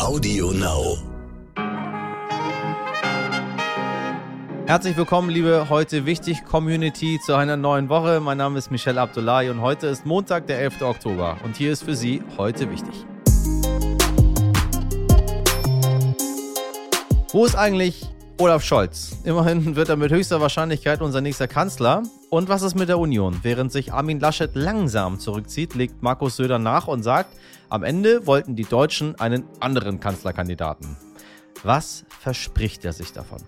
Audio Now. Herzlich willkommen, liebe heute wichtig Community, zu einer neuen Woche. Mein Name ist Michel Abdullahi und heute ist Montag, der 11. Oktober. Und hier ist für Sie heute wichtig. Wo ist eigentlich Olaf Scholz? Immerhin wird er mit höchster Wahrscheinlichkeit unser nächster Kanzler. Und was ist mit der Union? Während sich Armin Laschet langsam zurückzieht, legt Markus Söder nach und sagt, am Ende wollten die Deutschen einen anderen Kanzlerkandidaten. Was verspricht er sich davon?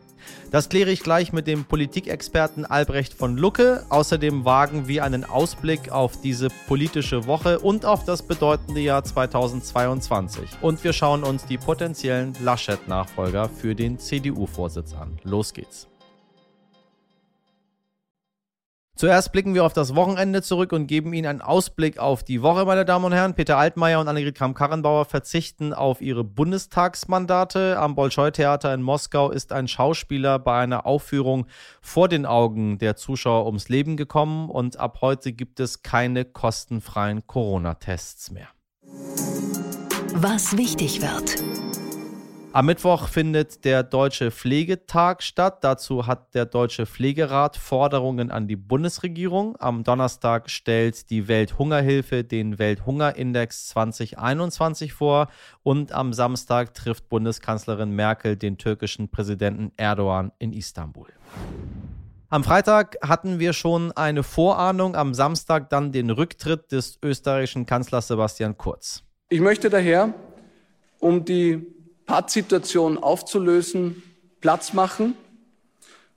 Das kläre ich gleich mit dem Politikexperten Albrecht von Lucke. Außerdem wagen wir einen Ausblick auf diese politische Woche und auf das bedeutende Jahr 2022. Und wir schauen uns die potenziellen Laschet-Nachfolger für den CDU-Vorsitz an. Los geht's. Zuerst blicken wir auf das Wochenende zurück und geben Ihnen einen Ausblick auf die Woche, meine Damen und Herren. Peter Altmaier und Annegret Kramp-Karrenbauer verzichten auf ihre Bundestagsmandate. Am Bolschoi-Theater in Moskau ist ein Schauspieler bei einer Aufführung vor den Augen der Zuschauer ums Leben gekommen und ab heute gibt es keine kostenfreien Corona-Tests mehr. Was wichtig wird. Am Mittwoch findet der Deutsche Pflegetag statt. Dazu hat der Deutsche Pflegerat Forderungen an die Bundesregierung. Am Donnerstag stellt die Welthungerhilfe den Welthungerindex 2021 vor. Und am Samstag trifft Bundeskanzlerin Merkel den türkischen Präsidenten Erdogan in Istanbul. Am Freitag hatten wir schon eine Vorahnung, am Samstag dann den Rücktritt des österreichischen Kanzlers Sebastian Kurz. Ich möchte daher, um die Pattsituation aufzulösen, Platz machen,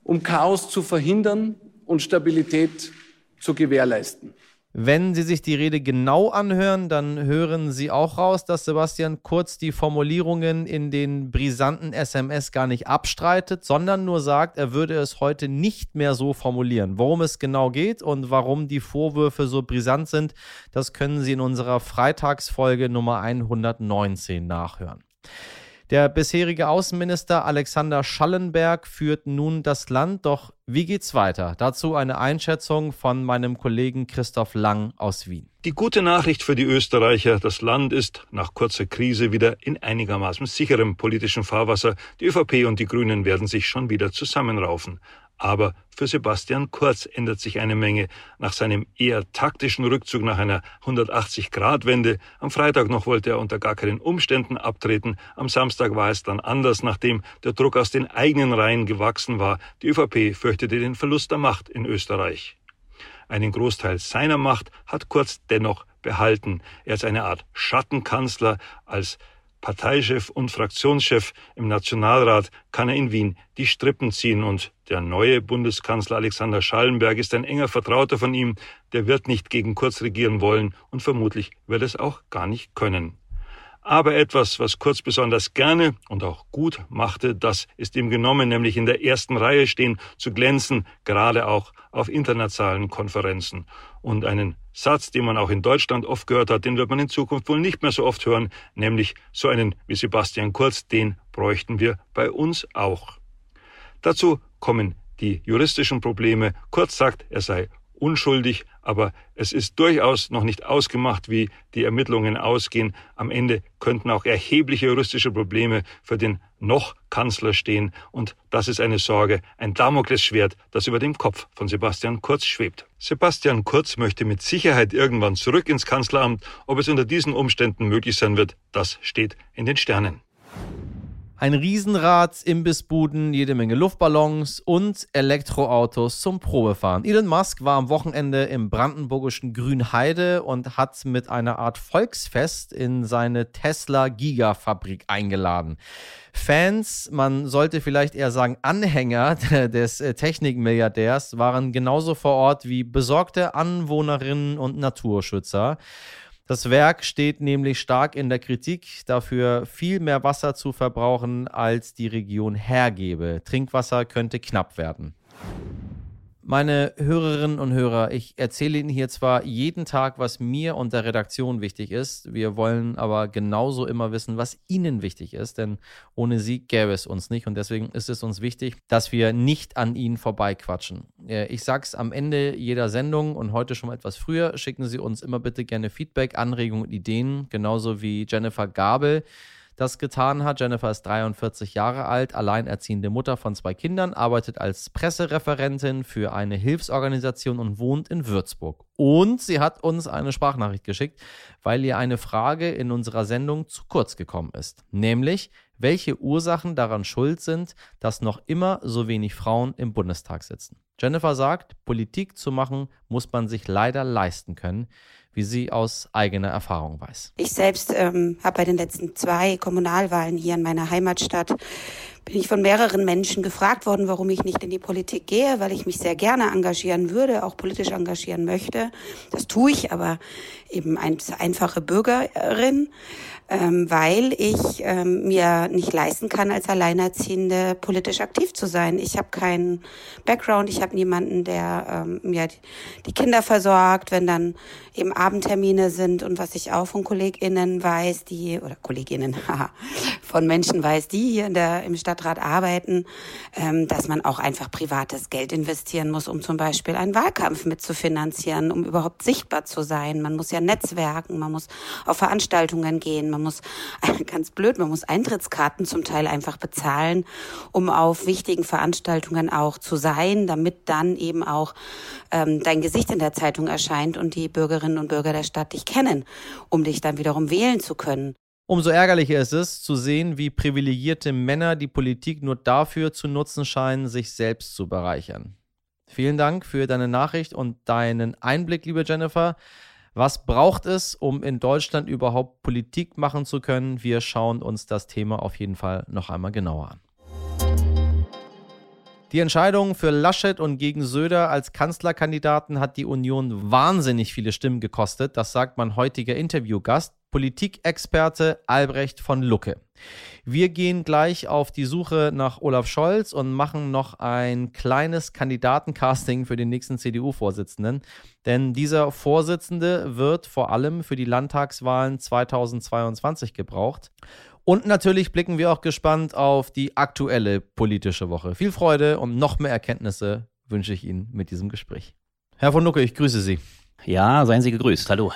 um Chaos zu verhindern und Stabilität zu gewährleisten. Wenn Sie sich die Rede genau anhören, dann hören Sie auch raus, dass Sebastian Kurz die Formulierungen in den brisanten SMS gar nicht abstreitet, sondern nur sagt, er würde es heute nicht mehr so formulieren. Worum es genau geht und warum die Vorwürfe so brisant sind, das können Sie in unserer Freitagsfolge Nummer 119 nachhören. Der bisherige Außenminister Alexander Schallenberg führt nun das Land, doch wie geht's weiter? Dazu eine Einschätzung von meinem Kollegen Christoph Lang aus Wien. Die gute Nachricht für die Österreicher, das Land ist nach kurzer Krise wieder in einigermaßen sicherem politischen Fahrwasser. Die ÖVP und die Grünen werden sich schon wieder zusammenraufen. Aber für Sebastian Kurz ändert sich eine Menge. Nach seinem eher taktischen Rückzug nach einer 180-Grad-Wende, am Freitag noch wollte er unter gar keinen Umständen abtreten, am Samstag war es dann anders, nachdem der Druck aus den eigenen Reihen gewachsen war. Die ÖVP fürchtete den Verlust der Macht in Österreich. Einen Großteil seiner Macht hat Kurz dennoch behalten. Er ist eine Art Schattenkanzler als Parteichef und Fraktionschef im Nationalrat kann er in Wien die Strippen ziehen und der neue Bundeskanzler Alexander Schallenberg ist ein enger Vertrauter von ihm, der wird nicht gegen Kurz regieren wollen und vermutlich wird es auch gar nicht können. Aber etwas, was Kurz besonders gerne und auch gut machte, das ist ihm genommen, nämlich in der ersten Reihe stehen, zu glänzen, gerade auch auf internationalen Konferenzen. Und einen Satz, den man auch in Deutschland oft gehört hat, den wird man in Zukunft wohl nicht mehr so oft hören, nämlich so einen wie Sebastian Kurz, den bräuchten wir bei uns auch. Dazu kommen die juristischen Probleme. Kurz sagt, er sei unschuldig, aber es ist durchaus noch nicht ausgemacht, wie die Ermittlungen ausgehen. Am Ende könnten auch erhebliche juristische Probleme für den noch Kanzler stehen, und das ist eine Sorge, ein Damoklesschwert, das über dem Kopf von Sebastian Kurz schwebt. Sebastian Kurz möchte mit Sicherheit irgendwann zurück ins Kanzleramt. Ob es unter diesen Umständen möglich sein wird, das steht in den Sternen. Ein Riesenrad, Imbissbuden, jede Menge Luftballons und Elektroautos zum Probefahren. Elon Musk war am Wochenende im brandenburgischen Grünheide und hat mit einer Art Volksfest in seine Tesla Gigafabrik eingeladen. Fans, man sollte vielleicht eher sagen Anhänger des äh, Technikmilliardärs, waren genauso vor Ort wie besorgte Anwohnerinnen und Naturschützer. Das Werk steht nämlich stark in der Kritik, dafür viel mehr Wasser zu verbrauchen, als die Region hergebe. Trinkwasser könnte knapp werden. Meine Hörerinnen und Hörer, ich erzähle Ihnen hier zwar jeden Tag, was mir und der Redaktion wichtig ist, wir wollen aber genauso immer wissen, was Ihnen wichtig ist, denn ohne Sie gäbe es uns nicht und deswegen ist es uns wichtig, dass wir nicht an Ihnen vorbeiquatschen. Äh, ich sage es am Ende jeder Sendung und heute schon mal etwas früher, schicken Sie uns immer bitte gerne Feedback, Anregungen und Ideen, genauso wie Jennifer Gabel das getan hat. Jennifer ist 43 Jahre alt, alleinerziehende Mutter von zwei Kindern, arbeitet als Pressereferentin für eine Hilfsorganisation und wohnt in Würzburg. Und sie hat uns eine Sprachnachricht geschickt, weil ihr eine Frage in unserer Sendung zu kurz gekommen ist. Nämlich, welche Ursachen daran schuld sind, dass noch immer so wenig Frauen im Bundestag sitzen. Jennifer sagt, Politik zu machen muss man sich leider leisten können, wie sie aus eigener Erfahrung weiß. Ich selbst ähm, habe bei den letzten zwei Kommunalwahlen hier in meiner Heimatstadt bin ich von mehreren Menschen gefragt worden, warum ich nicht in die Politik gehe, weil ich mich sehr gerne engagieren würde, auch politisch engagieren möchte. Das tue ich, aber eben als einfache Bürgerin ähm, weil ich ähm, mir nicht leisten kann, als Alleinerziehende politisch aktiv zu sein. Ich habe keinen Background, ich habe niemanden, der ähm, mir die Kinder versorgt, wenn dann eben Abendtermine sind und was ich auch von KollegInnen weiß, die, oder Kolleginnen, von Menschen weiß, die hier in der, im Stadtrat arbeiten, ähm, dass man auch einfach privates Geld investieren muss, um zum Beispiel einen Wahlkampf mitzufinanzieren, um überhaupt sichtbar zu sein. Man muss ja netzwerken, man muss auf Veranstaltungen gehen, man muss, ganz blöd, man muss Eintrittskarten zum Teil einfach bezahlen, um auf wichtigen Veranstaltungen auch zu sein, damit dann eben auch ähm, dein Gesicht in der Zeitung erscheint und die Bürgerinnen und Bürger der Stadt dich kennen, um dich dann wiederum wählen zu können. Umso ärgerlicher ist es, zu sehen, wie privilegierte Männer die Politik nur dafür zu nutzen scheinen, sich selbst zu bereichern. Vielen Dank für deine Nachricht und deinen Einblick, liebe Jennifer. Was braucht es, um in Deutschland überhaupt Politik machen zu können? Wir schauen uns das Thema auf jeden Fall noch einmal genauer an. Die Entscheidung für Laschet und gegen Söder als Kanzlerkandidaten hat die Union wahnsinnig viele Stimmen gekostet. Das sagt mein heutiger Interviewgast, Politikexperte Albrecht von Lucke. Wir gehen gleich auf die Suche nach Olaf Scholz und machen noch ein kleines Kandidatencasting für den nächsten CDU-Vorsitzenden. Denn dieser Vorsitzende wird vor allem für die Landtagswahlen 2022 gebraucht. Und natürlich blicken wir auch gespannt auf die aktuelle politische Woche. Viel Freude und noch mehr Erkenntnisse wünsche ich Ihnen mit diesem Gespräch. Herr von Lucke, ich grüße Sie. Ja, seien Sie gegrüßt. Hallo.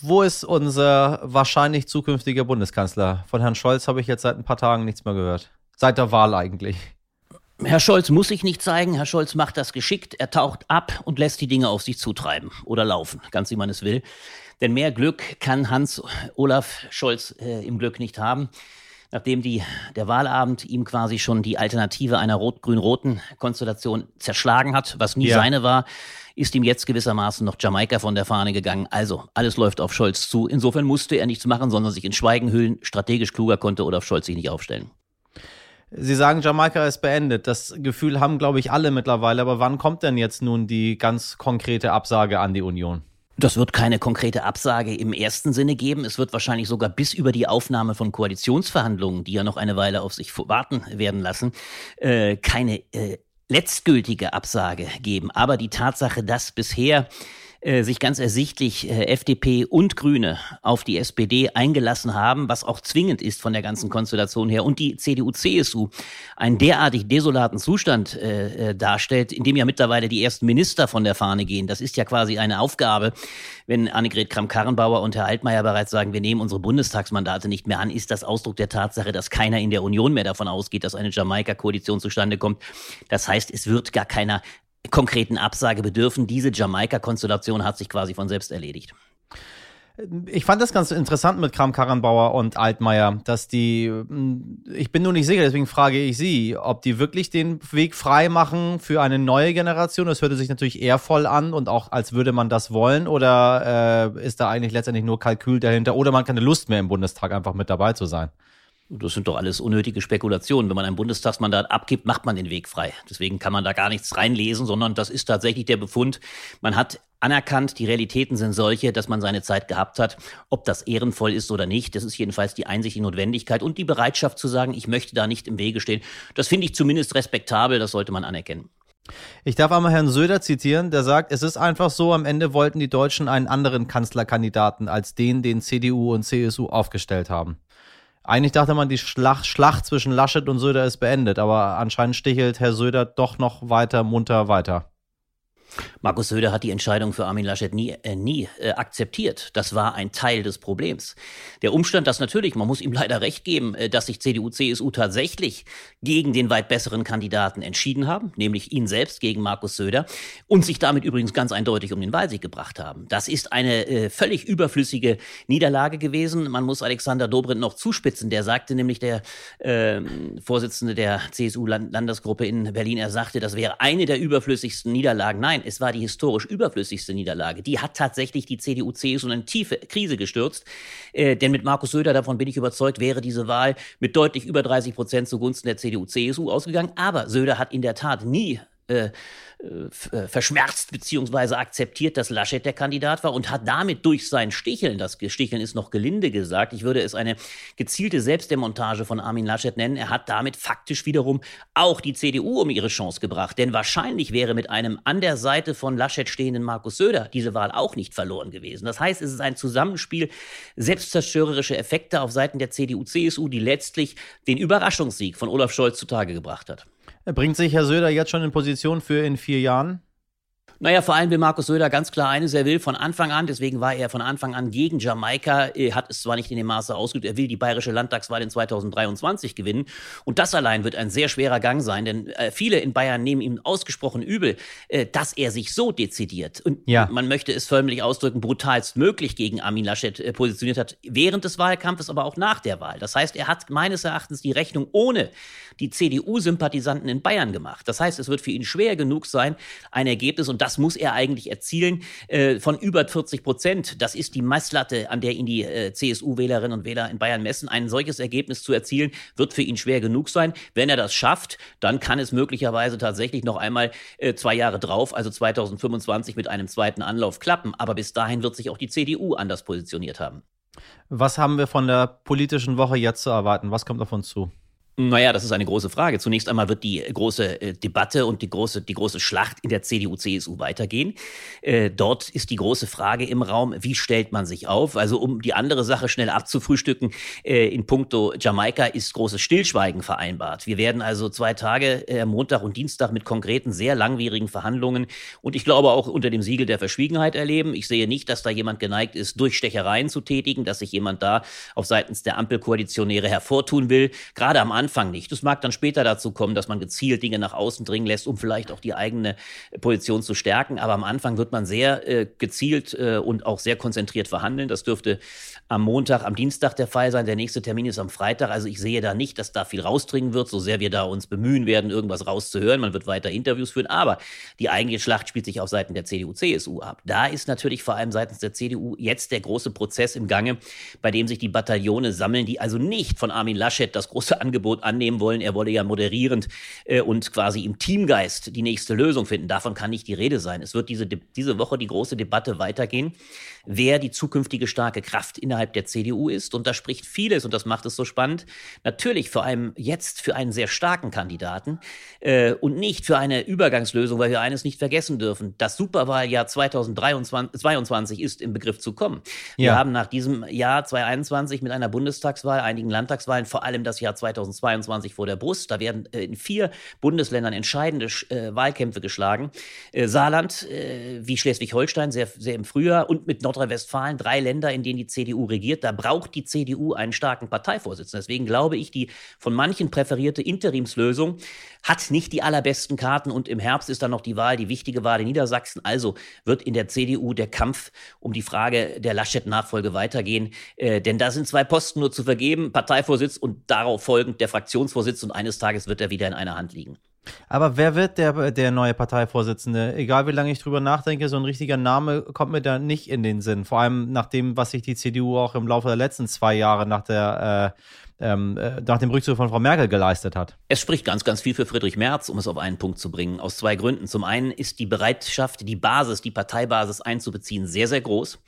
Wo ist unser wahrscheinlich zukünftiger Bundeskanzler? Von Herrn Scholz habe ich jetzt seit ein paar Tagen nichts mehr gehört. Seit der Wahl eigentlich. Herr Scholz muss sich nicht zeigen. Herr Scholz macht das geschickt. Er taucht ab und lässt die Dinge auf sich zutreiben oder laufen, ganz wie man es will. Denn mehr Glück kann Hans Olaf Scholz äh, im Glück nicht haben. Nachdem die, der Wahlabend ihm quasi schon die Alternative einer rot-grün-roten Konstellation zerschlagen hat, was nie ja. seine war, ist ihm jetzt gewissermaßen noch Jamaika von der Fahne gegangen. Also, alles läuft auf Scholz zu. Insofern musste er nichts machen, sondern sich in Schweigen hüllen. Strategisch kluger konnte Olaf Scholz sich nicht aufstellen. Sie sagen, Jamaika ist beendet. Das Gefühl haben, glaube ich, alle mittlerweile. Aber wann kommt denn jetzt nun die ganz konkrete Absage an die Union? Das wird keine konkrete Absage im ersten Sinne geben. Es wird wahrscheinlich sogar bis über die Aufnahme von Koalitionsverhandlungen, die ja noch eine Weile auf sich warten werden lassen, äh, keine äh, letztgültige Absage geben. Aber die Tatsache, dass bisher äh, sich ganz ersichtlich äh, FDP und Grüne auf die SPD eingelassen haben, was auch zwingend ist von der ganzen Konstellation her, und die CDU-CSU einen derartig desolaten Zustand äh, äh, darstellt, in dem ja mittlerweile die ersten Minister von der Fahne gehen. Das ist ja quasi eine Aufgabe, wenn Annegret Kramp-Karrenbauer und Herr Altmaier bereits sagen, wir nehmen unsere Bundestagsmandate nicht mehr an, ist das Ausdruck der Tatsache, dass keiner in der Union mehr davon ausgeht, dass eine Jamaika-Koalition zustande kommt. Das heißt, es wird gar keiner konkreten Absage bedürfen. Diese Jamaika-Konstellation hat sich quasi von selbst erledigt. Ich fand das ganz interessant mit Kram Karrenbauer und Altmaier, dass die, hm, ich bin nur nicht sicher, deswegen frage ich Sie, ob die wirklich den Weg frei machen für eine neue Generation. Das hörte sich natürlich eher voll an und auch als würde man das wollen oder äh, ist da eigentlich letztendlich nur Kalkül dahinter oder man keine Lust mehr im Bundestag einfach mit dabei zu sein? Das sind doch alles unnötige Spekulationen. Wenn man ein Bundestagsmandat abgibt, macht man den Weg frei. Deswegen kann man da gar nichts reinlesen, sondern das ist tatsächlich der Befund. Man hat anerkannt, die Realitäten sind solche, dass man seine Zeit gehabt hat. Ob das ehrenvoll ist oder nicht, das ist jedenfalls die Einsicht, die Notwendigkeit und die Bereitschaft zu sagen, ich möchte da nicht im Wege stehen. Das finde ich zumindest respektabel, das sollte man anerkennen. Ich darf einmal Herrn Söder zitieren, der sagt, es ist einfach so, am Ende wollten die Deutschen einen anderen Kanzlerkandidaten als den, den CDU und CSU aufgestellt haben. Eigentlich dachte man, die Schlacht, Schlacht zwischen Laschet und Söder ist beendet, aber anscheinend stichelt Herr Söder doch noch weiter munter weiter. Markus Söder hat die Entscheidung für Armin Laschet nie, äh, nie äh, akzeptiert. Das war ein Teil des Problems. Der Umstand, dass natürlich, man muss ihm leider recht geben, äh, dass sich CDU, CSU tatsächlich gegen den weit besseren Kandidaten entschieden haben, nämlich ihn selbst gegen Markus Söder und sich damit übrigens ganz eindeutig um den Wahlsieg gebracht haben. Das ist eine äh, völlig überflüssige Niederlage gewesen. Man muss Alexander Dobrindt noch zuspitzen. Der sagte nämlich, der äh, Vorsitzende der CSU-Landesgruppe in Berlin, er sagte, das wäre eine der überflüssigsten Niederlagen. Nein, es war war die historisch überflüssigste Niederlage. Die hat tatsächlich die CDU, CSU in eine tiefe Krise gestürzt. Äh, denn mit Markus Söder, davon bin ich überzeugt, wäre diese Wahl mit deutlich über 30 Prozent zugunsten der CDU, CSU ausgegangen. Aber Söder hat in der Tat nie äh, äh, verschmerzt bzw. akzeptiert, dass Laschet der Kandidat war und hat damit durch sein Sticheln, das Sticheln ist noch gelinde gesagt, ich würde es eine gezielte Selbstdemontage von Armin Laschet nennen, er hat damit faktisch wiederum auch die CDU um ihre Chance gebracht. Denn wahrscheinlich wäre mit einem an der Seite von Laschet stehenden Markus Söder diese Wahl auch nicht verloren gewesen. Das heißt, es ist ein Zusammenspiel selbstzerstörerische Effekte auf Seiten der CDU, CSU, die letztlich den Überraschungssieg von Olaf Scholz zutage gebracht hat. Bringt sich Herr Söder jetzt schon in Position für in vier Jahren? Naja, vor allem will Markus Söder ganz klar eines, er will von Anfang an, deswegen war er von Anfang an gegen Jamaika, er hat es zwar nicht in dem Maße ausgeübt, er will die bayerische Landtagswahl in 2023 gewinnen. Und das allein wird ein sehr schwerer Gang sein, denn äh, viele in Bayern nehmen ihm ausgesprochen übel, äh, dass er sich so dezidiert und ja. man möchte es förmlich ausdrücken, brutalst möglich gegen Armin Laschet äh, positioniert hat, während des Wahlkampfes, aber auch nach der Wahl. Das heißt, er hat meines Erachtens die Rechnung ohne die CDU-Sympathisanten in Bayern gemacht. Das heißt, es wird für ihn schwer genug sein, ein Ergebnis, und das muss er eigentlich erzielen, äh, von über 40 Prozent. Das ist die Messlatte, an der ihn die äh, CSU-Wählerinnen und Wähler in Bayern messen. Ein solches Ergebnis zu erzielen, wird für ihn schwer genug sein. Wenn er das schafft, dann kann es möglicherweise tatsächlich noch einmal äh, zwei Jahre drauf, also 2025 mit einem zweiten Anlauf klappen. Aber bis dahin wird sich auch die CDU anders positioniert haben. Was haben wir von der politischen Woche jetzt zu erwarten? Was kommt auf uns zu? Naja, das ist eine große Frage. Zunächst einmal wird die große äh, Debatte und die große, die große Schlacht in der CDU-CSU weitergehen. Äh, dort ist die große Frage im Raum, wie stellt man sich auf? Also um die andere Sache schnell abzufrühstücken, äh, in puncto Jamaika ist großes Stillschweigen vereinbart. Wir werden also zwei Tage, Montag und Dienstag, mit konkreten, sehr langwierigen Verhandlungen und ich glaube auch unter dem Siegel der Verschwiegenheit erleben. Ich sehe nicht, dass da jemand geneigt ist, Durchstechereien zu tätigen, dass sich jemand da auf seitens der Ampelkoalitionäre hervortun will. Gerade am Anfang Anfang nicht. Es mag dann später dazu kommen, dass man gezielt Dinge nach außen dringen lässt, um vielleicht auch die eigene Position zu stärken. Aber am Anfang wird man sehr äh, gezielt äh, und auch sehr konzentriert verhandeln. Das dürfte am Montag, am Dienstag der Fall sein. Der nächste Termin ist am Freitag. Also ich sehe da nicht, dass da viel rausdringen wird, so sehr wir da uns bemühen werden, irgendwas rauszuhören. Man wird weiter Interviews führen. Aber die eigentliche Schlacht spielt sich auf Seiten der CDU, CSU ab. Da ist natürlich vor allem seitens der CDU jetzt der große Prozess im Gange, bei dem sich die Bataillone sammeln, die also nicht von Armin Laschet das große Angebot Angebot annehmen wollen. Er wolle ja moderierend äh, und quasi im Teamgeist die nächste Lösung finden. Davon kann nicht die Rede sein. Es wird diese, diese Woche die große Debatte weitergehen, wer die zukünftige starke Kraft innerhalb der CDU ist. Und da spricht vieles, und das macht es so spannend, natürlich vor allem jetzt für einen sehr starken Kandidaten äh, und nicht für eine Übergangslösung, weil wir eines nicht vergessen dürfen. Das Superwahljahr 2022 ist im Begriff zu kommen. Ja. Wir haben nach diesem Jahr 2021 mit einer Bundestagswahl, einigen Landtagswahlen, vor allem das Jahr 2022, 2022 vor der Brust. Da werden äh, in vier Bundesländern entscheidende äh, Wahlkämpfe geschlagen. Äh, Saarland äh, wie Schleswig-Holstein sehr, sehr im Frühjahr und mit Nordrhein-Westfalen drei Länder, in denen die CDU regiert. Da braucht die CDU einen starken Parteivorsitzenden. Deswegen glaube ich, die von manchen präferierte Interimslösung hat nicht die allerbesten Karten und im Herbst ist dann noch die Wahl, die wichtige Wahl in Niedersachsen. Also wird in der CDU der Kampf um die Frage der Laschet-Nachfolge weitergehen. Äh, denn da sind zwei Posten nur zu vergeben, Parteivorsitz und darauf folgend der Fraktionsvorsitz und eines Tages wird er wieder in einer Hand liegen. Aber wer wird der, der neue Parteivorsitzende? Egal wie lange ich drüber nachdenke, so ein richtiger Name kommt mir da nicht in den Sinn. Vor allem nach dem, was sich die CDU auch im Laufe der letzten zwei Jahre nach der äh, ähm, äh, nach dem Rückzug von Frau Merkel geleistet hat. Es spricht ganz, ganz viel für Friedrich Merz, um es auf einen Punkt zu bringen, aus zwei Gründen. Zum einen ist die Bereitschaft, die Basis, die Parteibasis einzubeziehen, sehr, sehr groß.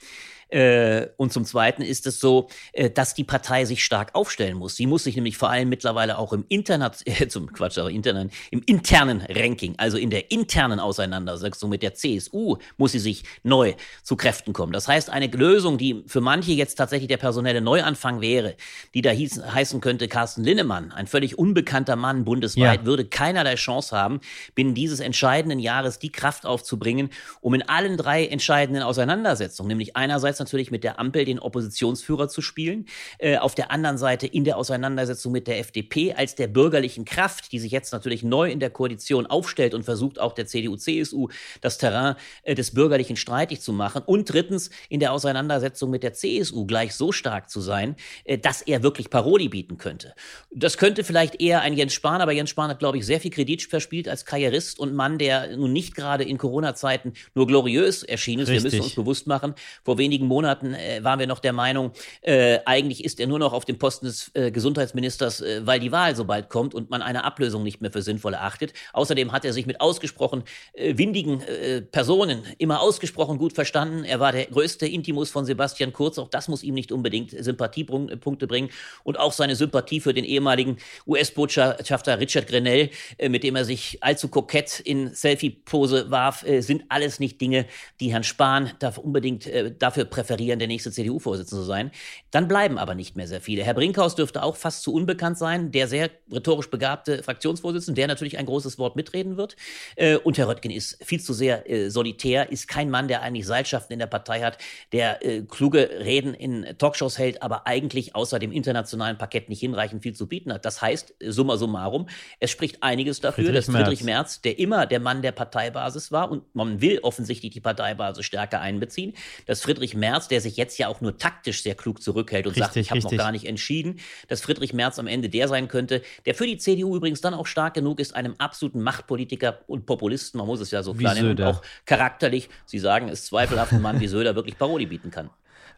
Äh, und zum Zweiten ist es so, äh, dass die Partei sich stark aufstellen muss. Sie muss sich nämlich vor allem mittlerweile auch im Internet, äh, zum Quatsch, aber internen, im internen Ranking, also in der internen Auseinandersetzung mit der CSU, muss sie sich neu zu Kräften kommen. Das heißt, eine Lösung, die für manche jetzt tatsächlich der personelle Neuanfang wäre, die da hieß, heißen könnte, Carsten Linnemann, ein völlig unbekannter Mann bundesweit, ja. würde keinerlei Chance haben, binnen dieses entscheidenden Jahres die Kraft aufzubringen, um in allen drei entscheidenden Auseinandersetzungen, nämlich einerseits natürlich mit der Ampel den Oppositionsführer zu spielen, äh, auf der anderen Seite in der Auseinandersetzung mit der FDP als der bürgerlichen Kraft, die sich jetzt natürlich neu in der Koalition aufstellt und versucht auch der CDU, CSU das Terrain äh, des Bürgerlichen streitig zu machen und drittens in der Auseinandersetzung mit der CSU gleich so stark zu sein, äh, dass er wirklich Paroli bieten könnte. Das könnte vielleicht eher ein Jens Spahn, aber Jens Spahn hat, glaube ich, sehr viel Kredit verspielt als Karrierist und Mann, der nun nicht gerade in Corona-Zeiten nur gloriös erschienen ist. Richtig. Wir müssen uns bewusst machen, vor wenigen Monaten äh, waren wir noch der Meinung, äh, eigentlich ist er nur noch auf dem Posten des äh, Gesundheitsministers, äh, weil die Wahl so bald kommt und man eine Ablösung nicht mehr für sinnvoll erachtet. Außerdem hat er sich mit ausgesprochen äh, windigen äh, Personen immer ausgesprochen gut verstanden. Er war der größte Intimus von Sebastian Kurz. Auch das muss ihm nicht unbedingt Sympathiepunkte bringen. Und auch seine Sympathie für den ehemaligen US-Botschafter Richard Grenell, mit dem er sich allzu kokett in Selfie-Pose warf, sind alles nicht Dinge, die Herrn Spahn darf unbedingt dafür präferieren, der nächste CDU-Vorsitzende zu sein. Dann bleiben aber nicht mehr sehr viele. Herr Brinkhaus dürfte auch fast zu unbekannt sein, der sehr rhetorisch begabte Fraktionsvorsitzende, der natürlich ein großes Wort mitreden wird. Äh, und Herr Röttgen ist viel zu sehr äh, solitär, ist kein Mann, der eigentlich Seilschaften in der Partei hat, der äh, kluge Reden in Talkshows hält, aber eigentlich außer dem internationalen Parkett nicht hinreichend viel zu bieten hat. Das heißt, summa summarum, es spricht einiges dafür, Friedrich dass Friedrich Merz, der immer der Mann der Parteibasis war und man will offensichtlich die Parteibasis stärker einbeziehen, dass Friedrich Merz, der sich jetzt ja auch nur taktisch sehr klug zurückhält und richtig, sagt, ich habe noch gar nicht entschieden, dass Friedrich Merz am Ende der sein könnte, der für die CDU übrigens dann auch stark genug ist, einem absoluten Machtpolitiker und Populisten, man muss es ja so klar nennen, und auch charakterlich, Sie sagen es zweifelhaft, ein Mann wie Söder wirklich Paroli bieten kann.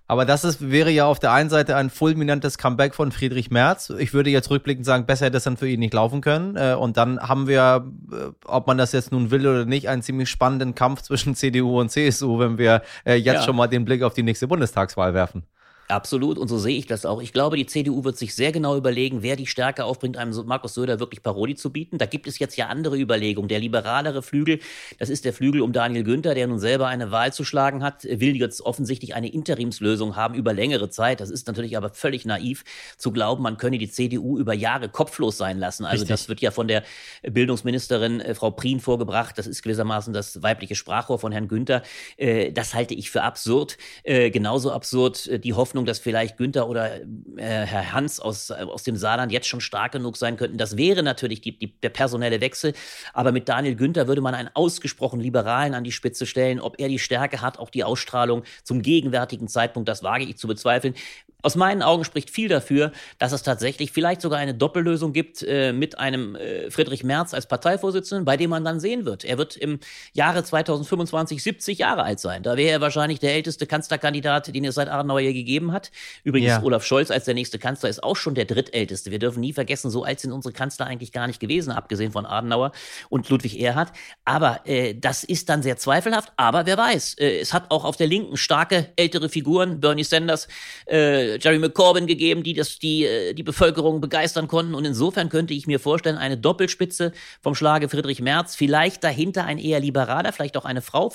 Aber das ist, wäre ja auf der einen Seite ein fulminantes Comeback von Friedrich Merz. Ich würde jetzt rückblickend sagen, besser hätte es dann für ihn nicht laufen können. Äh, und dann haben wir, äh, ob man das jetzt nun will oder nicht, einen ziemlich spannenden Kampf zwischen CDU und CSU, wenn wir äh, jetzt ja. schon mal den Blick auf die nächste Bundestagswahl werfen. Absolut, und so sehe ich das auch. Ich glaube, die CDU wird sich sehr genau überlegen, wer die Stärke aufbringt, einem Markus Söder wirklich Paroli zu bieten. Da gibt es jetzt ja andere Überlegungen. Der liberalere Flügel, das ist der Flügel um Daniel Günther, der nun selber eine Wahl zu schlagen hat, will jetzt offensichtlich eine Interimslösung haben über längere Zeit. Das ist natürlich aber völlig naiv zu glauben, man könne die CDU über Jahre kopflos sein lassen. Also Richtig. das wird ja von der Bildungsministerin äh, Frau Prien vorgebracht. Das ist gewissermaßen das weibliche Sprachrohr von Herrn Günther. Äh, das halte ich für absurd. Äh, genauso absurd die Hoffnung, Hoffnung, dass vielleicht Günther oder äh, Herr Hans aus, äh, aus dem Saarland jetzt schon stark genug sein könnten. Das wäre natürlich die, die, der personelle Wechsel. Aber mit Daniel Günther würde man einen ausgesprochen Liberalen an die Spitze stellen. Ob er die Stärke hat, auch die Ausstrahlung zum gegenwärtigen Zeitpunkt, das wage ich zu bezweifeln. Aus meinen Augen spricht viel dafür, dass es tatsächlich vielleicht sogar eine Doppellösung gibt äh, mit einem äh, Friedrich Merz als Parteivorsitzenden, bei dem man dann sehen wird. Er wird im Jahre 2025 70 Jahre alt sein. Da wäre er wahrscheinlich der älteste Kanzlerkandidat, den es seit Adenauer je gegeben hat. Übrigens, ja. Olaf Scholz als der nächste Kanzler ist auch schon der drittälteste. Wir dürfen nie vergessen, so alt sind unsere Kanzler eigentlich gar nicht gewesen, abgesehen von Adenauer und Ludwig Erhard. Aber äh, das ist dann sehr zweifelhaft. Aber wer weiß, äh, es hat auch auf der Linken starke ältere Figuren, Bernie Sanders, äh, Jeremy Corbyn gegeben, die das, die, äh, die Bevölkerung begeistern konnten. Und insofern könnte ich mir vorstellen, eine Doppelspitze vom Schlage Friedrich Merz, vielleicht dahinter ein eher liberaler, vielleicht auch eine Frau,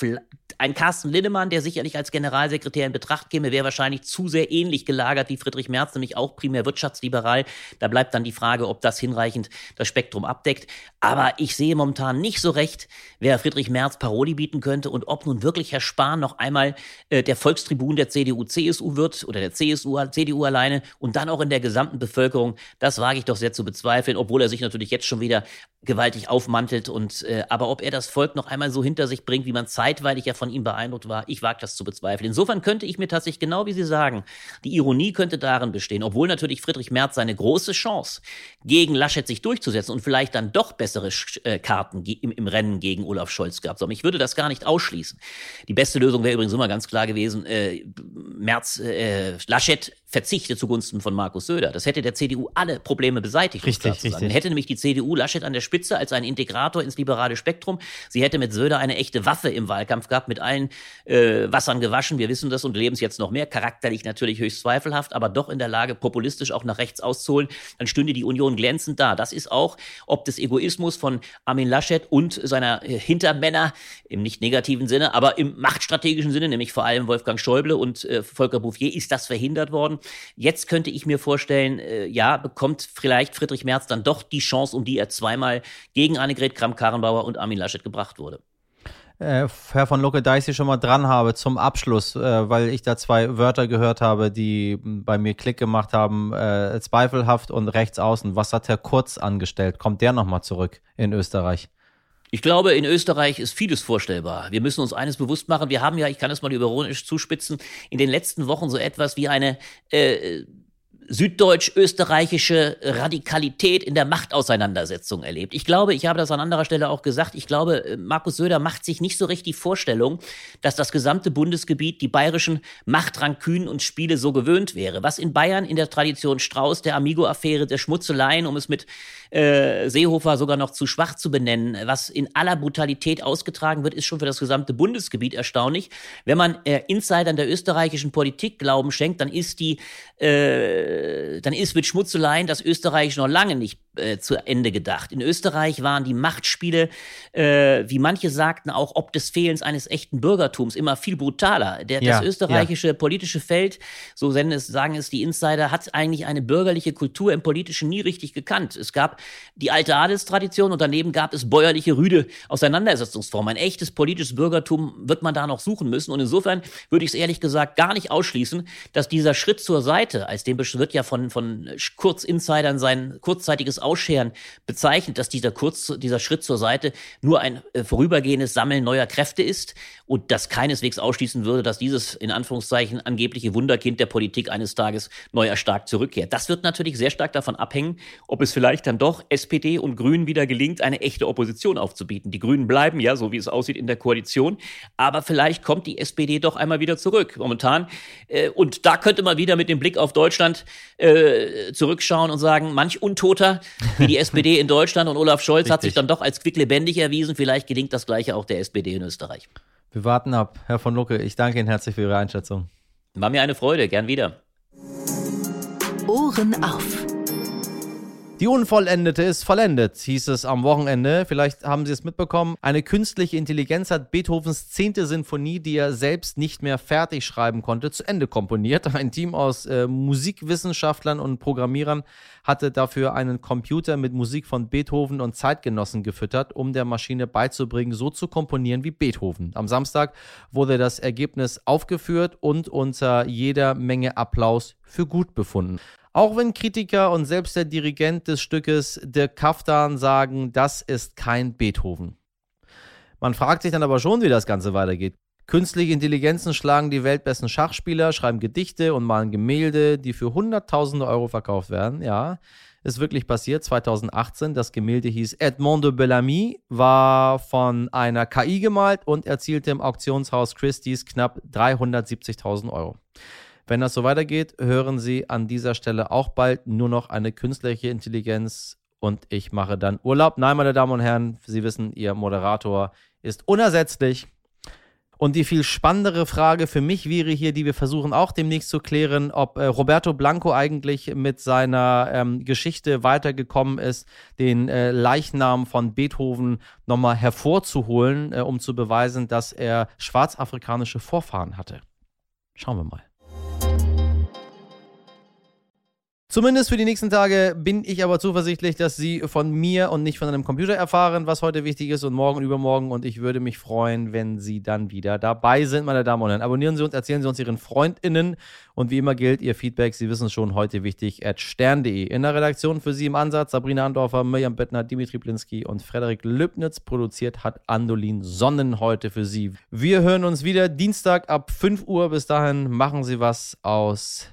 ein Carsten Linnemann, der sicherlich als Generalsekretär in Betracht käme, wäre wahrscheinlich zu sehr ähnlich gelagert wie Friedrich Merz, nämlich auch primär wirtschaftsliberal. Da bleibt dann die Frage, ob das hinreichend das Spektrum abdeckt. Aber ich sehe momentan nicht so recht, wer Friedrich Merz Paroli bieten könnte und ob nun wirklich Herr Spahn noch einmal äh, der Volkstribun der CDU-CSU wird oder der CSU, CDU alleine und dann auch in der gesamten Bevölkerung. Das wage ich doch sehr zu bezweifeln, obwohl er sich natürlich jetzt schon wieder gewaltig aufmantelt und äh, aber ob er das Volk noch einmal so hinter sich bringt, wie man zeitweilig ja von ihm beeindruckt war, ich wage das zu bezweifeln. Insofern könnte ich mir tatsächlich genau wie Sie sagen, die Ironie könnte darin bestehen, obwohl natürlich Friedrich Merz seine große Chance gegen Laschet sich durchzusetzen und vielleicht dann doch bessere äh, Karten im, im, Rennen gegen Olaf Scholz haben. Ich würde das gar nicht ausschließen. Die beste Lösung wäre übrigens immer ganz klar gewesen, äh, Merz, äh, Laschet just verzichte zugunsten von Markus Söder. Das hätte der CDU alle Probleme beseitigt. Richtig, richtig. Dann hätte nämlich die CDU Laschet an der Spitze als ein Integrator ins liberale Spektrum. Sie hätte mit Söder eine echte Waffe im Wahlkampf gehabt, mit allen äh, Wassern gewaschen. Wir wissen das und leben es jetzt noch mehr. Charakterlich natürlich höchst zweifelhaft, aber doch in der Lage, populistisch auch nach rechts auszuholen. Dann stünde die Union glänzend da. Das ist auch, ob des Egoismus von Armin Laschet und seiner äh, Hintermänner im nicht negativen Sinne, aber im machtstrategischen Sinne, nämlich vor allem Wolfgang Schäuble und äh, Volker Bouffier, ist das verhindert worden. Jetzt könnte ich mir vorstellen, äh, ja, bekommt vielleicht Friedrich Merz dann doch die Chance, um die er zweimal gegen Annegret Kramp-Karrenbauer und Armin Laschet gebracht wurde. Äh, Herr von Lucke, da ich Sie schon mal dran habe zum Abschluss, äh, weil ich da zwei Wörter gehört habe, die bei mir Klick gemacht haben, äh, zweifelhaft und rechts außen. Was hat Herr Kurz angestellt? Kommt der nochmal zurück in Österreich? Ich glaube, in Österreich ist vieles vorstellbar. Wir müssen uns eines bewusst machen. Wir haben ja, ich kann es mal ironisch zuspitzen, in den letzten Wochen so etwas wie eine äh, süddeutsch-österreichische Radikalität in der Machtauseinandersetzung erlebt. Ich glaube, ich habe das an anderer Stelle auch gesagt, ich glaube, äh, Markus Söder macht sich nicht so recht die Vorstellung, dass das gesamte Bundesgebiet die bayerischen Machtrankünen und Spiele so gewöhnt wäre. Was in Bayern in der Tradition Strauß, der Amigo-Affäre, der Schmutzeleien, um es mit äh, Seehofer sogar noch zu schwach zu benennen, was in aller Brutalität ausgetragen wird, ist schon für das gesamte Bundesgebiet erstaunlich. Wenn man äh, Insidern der österreichischen Politik Glauben schenkt, dann ist die, äh, dann ist mit Schmutzeleien das Österreich noch lange nicht äh, zu Ende gedacht. In Österreich waren die Machtspiele, äh, wie manche sagten, auch ob des Fehlens eines echten Bürgertums immer viel brutaler. Der, ja, das österreichische ja. politische Feld, so es, sagen es die Insider, hat eigentlich eine bürgerliche Kultur im Politischen nie richtig gekannt. Es gab die alte Adelstradition und daneben gab es bäuerliche rüde Auseinandersetzungsformen. Ein echtes politisches Bürgertum wird man da noch suchen müssen. Und insofern würde ich es ehrlich gesagt gar nicht ausschließen, dass dieser Schritt zur Seite, als dem wird ja von, von Kurzinsidern sein kurzzeitiges Ausscheren bezeichnet, dass dieser, Kurz, dieser Schritt zur Seite nur ein äh, vorübergehendes Sammeln neuer Kräfte ist und das keineswegs ausschließen würde, dass dieses in Anführungszeichen angebliche Wunderkind der Politik eines Tages neu erstarkt zurückkehrt. Das wird natürlich sehr stark davon abhängen, ob es vielleicht dann doch SPD und Grünen wieder gelingt, eine echte Opposition aufzubieten. Die Grünen bleiben ja, so wie es aussieht, in der Koalition, aber vielleicht kommt die SPD doch einmal wieder zurück. Momentan äh, und da könnte man wieder mit dem Blick auf Deutschland äh, zurückschauen und sagen, manch Untoter wie die SPD in Deutschland und Olaf Scholz Richtig. hat sich dann doch als quicklebendig erwiesen. Vielleicht gelingt das Gleiche auch der SPD in Österreich. Wir warten ab. Herr von Lucke, ich danke Ihnen herzlich für Ihre Einschätzung. War mir eine Freude. Gern wieder. Ohren auf. Die Unvollendete ist vollendet, hieß es am Wochenende. Vielleicht haben Sie es mitbekommen. Eine künstliche Intelligenz hat Beethovens zehnte Sinfonie, die er selbst nicht mehr fertig schreiben konnte, zu Ende komponiert. Ein Team aus äh, Musikwissenschaftlern und Programmierern hatte dafür einen Computer mit Musik von Beethoven und Zeitgenossen gefüttert, um der Maschine beizubringen, so zu komponieren wie Beethoven. Am Samstag wurde das Ergebnis aufgeführt und unter jeder Menge Applaus für gut befunden. Auch wenn Kritiker und selbst der Dirigent des Stückes Dirk Kaftan sagen, das ist kein Beethoven. Man fragt sich dann aber schon, wie das Ganze weitergeht. Künstliche Intelligenzen schlagen die weltbesten Schachspieler, schreiben Gedichte und malen Gemälde, die für Hunderttausende Euro verkauft werden. Ja, ist wirklich passiert. 2018, das Gemälde hieß Edmond de Bellamy, war von einer KI gemalt und erzielte im Auktionshaus Christie's knapp 370.000 Euro. Wenn das so weitergeht, hören Sie an dieser Stelle auch bald nur noch eine künstliche Intelligenz und ich mache dann Urlaub. Nein, meine Damen und Herren, Sie wissen, Ihr Moderator ist unersetzlich. Und die viel spannendere Frage für mich wäre hier, die wir versuchen auch demnächst zu klären, ob äh, Roberto Blanco eigentlich mit seiner ähm, Geschichte weitergekommen ist, den äh, Leichnam von Beethoven nochmal hervorzuholen, äh, um zu beweisen, dass er schwarzafrikanische Vorfahren hatte. Schauen wir mal. Zumindest für die nächsten Tage bin ich aber zuversichtlich, dass Sie von mir und nicht von einem Computer erfahren, was heute wichtig ist und morgen und übermorgen. Und ich würde mich freuen, wenn Sie dann wieder dabei sind, meine Damen und Herren. Abonnieren Sie uns, erzählen Sie uns Ihren FreundInnen. Und wie immer gilt Ihr Feedback, Sie wissen schon, heute wichtig, at stern.de. In der Redaktion für Sie im Ansatz Sabrina Andorfer, Mirjam Bettner, Dimitri Blinski und Frederik Lübnitz. Produziert hat Andolin Sonnen heute für Sie. Wir hören uns wieder Dienstag ab 5 Uhr. Bis dahin machen Sie was aus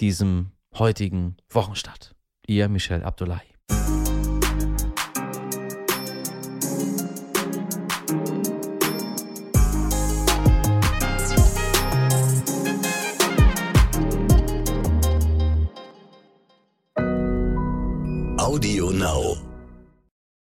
diesem heutigen Wochenstart. Ihr Michel Abdullahi. Audio Now.